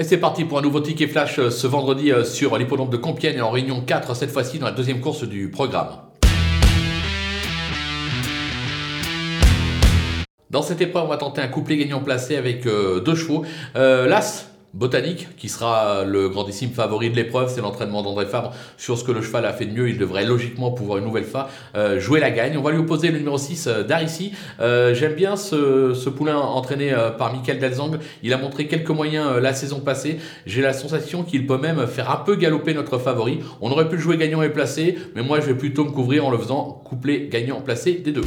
Et c'est parti pour un nouveau ticket flash euh, ce vendredi euh, sur l'hippodrome de Compiègne et en réunion 4 cette fois-ci dans la deuxième course du programme. Dans cette épreuve, on va tenter un couplet gagnant placé avec euh, deux chevaux. Euh, L'As Botanique, qui sera le grandissime favori de l'épreuve, c'est l'entraînement d'André Fabre sur ce que le cheval a fait de mieux. Il devrait logiquement pouvoir une nouvelle fois euh, jouer la gagne. On va lui opposer le numéro 6 euh. Euh, J'aime bien ce, ce poulain entraîné euh, par Michael Delzang. Il a montré quelques moyens la saison passée. J'ai la sensation qu'il peut même faire un peu galoper notre favori. On aurait pu le jouer gagnant et placé, mais moi je vais plutôt me couvrir en le faisant couplet gagnant placé des deux.